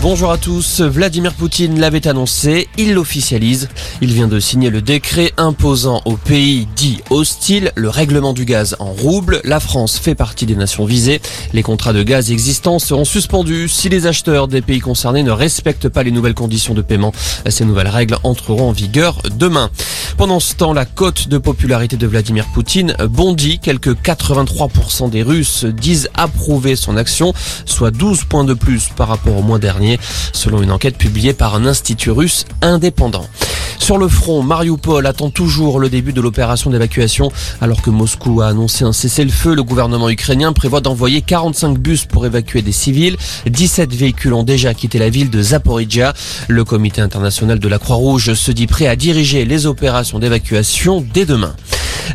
Bonjour à tous. Vladimir Poutine l'avait annoncé, il l'officialise. Il vient de signer le décret imposant aux pays dits hostiles le règlement du gaz en rouble. La France fait partie des nations visées. Les contrats de gaz existants seront suspendus si les acheteurs des pays concernés ne respectent pas les nouvelles conditions de paiement. Ces nouvelles règles entreront en vigueur demain. Pendant ce temps, la cote de popularité de Vladimir Poutine bondit. Quelques 83% des Russes disent approuver son action, soit 12 points de plus par rapport au mois dernier selon une enquête publiée par un institut russe indépendant. Sur le front, Mariupol attend toujours le début de l'opération d'évacuation. Alors que Moscou a annoncé un cessez-le-feu, le gouvernement ukrainien prévoit d'envoyer 45 bus pour évacuer des civils. 17 véhicules ont déjà quitté la ville de Zaporizhia. Le comité international de la Croix-Rouge se dit prêt à diriger les opérations d'évacuation dès demain.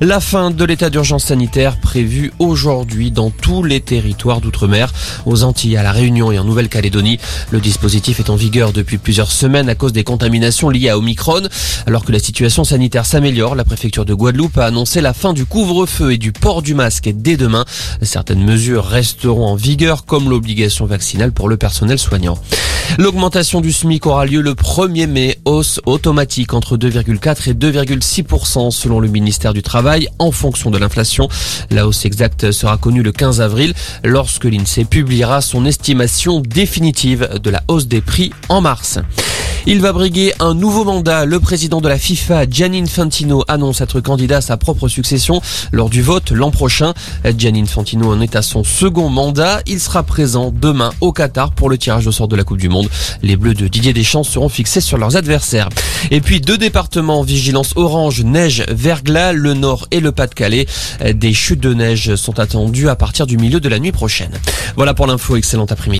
La fin de l'état d'urgence sanitaire prévue aujourd'hui dans tous les territoires d'outre-mer, aux Antilles, à la Réunion et en Nouvelle-Calédonie. Le dispositif est en vigueur depuis plusieurs semaines à cause des contaminations liées à Omicron. Alors que la situation sanitaire s'améliore, la préfecture de Guadeloupe a annoncé la fin du couvre-feu et du port du masque dès demain. Certaines mesures resteront en vigueur comme l'obligation vaccinale pour le personnel soignant. L'augmentation du SMIC aura lieu le 1er mai, hausse automatique entre 2,4 et 2,6% selon le ministère du Travail en fonction de l'inflation. La hausse exacte sera connue le 15 avril lorsque l'INSEE publiera son estimation définitive de la hausse des prix en mars. Il va briguer un nouveau mandat. Le président de la FIFA, Gianni Infantino, annonce être candidat à sa propre succession lors du vote l'an prochain. Gianni Infantino en est à son second mandat. Il sera présent demain au Qatar pour le tirage au sort de la Coupe du Monde. Les Bleus de Didier Deschamps seront fixés sur leurs adversaires. Et puis deux départements en vigilance orange, neige, verglas, le Nord et le Pas-de-Calais. Des chutes de neige sont attendues à partir du milieu de la nuit prochaine. Voilà pour l'info. Excellent après-midi.